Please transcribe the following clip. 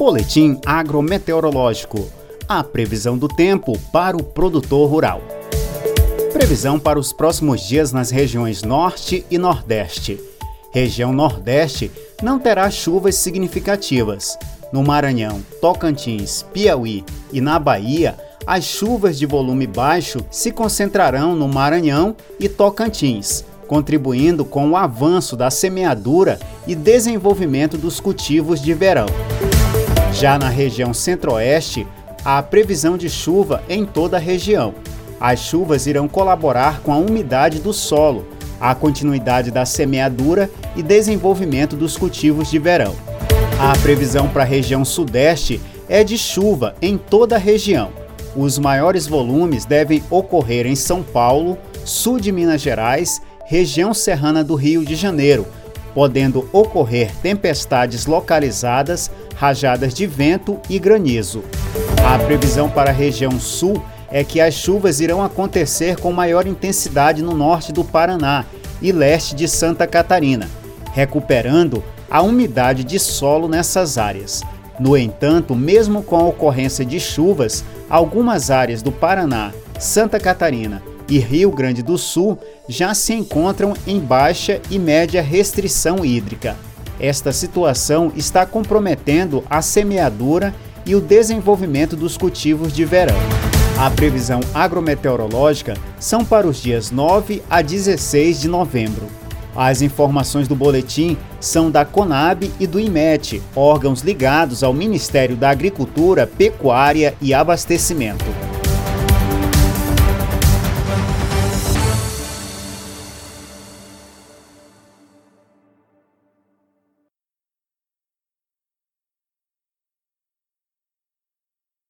Boletim agrometeorológico. A previsão do tempo para o produtor rural. Previsão para os próximos dias nas regiões Norte e Nordeste. Região Nordeste não terá chuvas significativas. No Maranhão, Tocantins, Piauí e na Bahia, as chuvas de volume baixo se concentrarão no Maranhão e Tocantins, contribuindo com o avanço da semeadura e desenvolvimento dos cultivos de verão. Já na região centro-oeste, há previsão de chuva em toda a região. As chuvas irão colaborar com a umidade do solo, a continuidade da semeadura e desenvolvimento dos cultivos de verão. A previsão para a região sudeste é de chuva em toda a região. Os maiores volumes devem ocorrer em São Paulo, sul de Minas Gerais, região serrana do Rio de Janeiro, podendo ocorrer tempestades localizadas, rajadas de vento e granizo. A previsão para a região sul é que as chuvas irão acontecer com maior intensidade no norte do Paraná e leste de Santa Catarina, recuperando a umidade de solo nessas áreas. No entanto, mesmo com a ocorrência de chuvas, algumas áreas do Paraná, Santa Catarina e Rio Grande do Sul já se encontram em baixa e média restrição hídrica. Esta situação está comprometendo a semeadura e o desenvolvimento dos cultivos de verão. A previsão agrometeorológica são para os dias 9 a 16 de novembro. As informações do boletim são da Conab e do IMET, órgãos ligados ao Ministério da Agricultura, Pecuária e Abastecimento.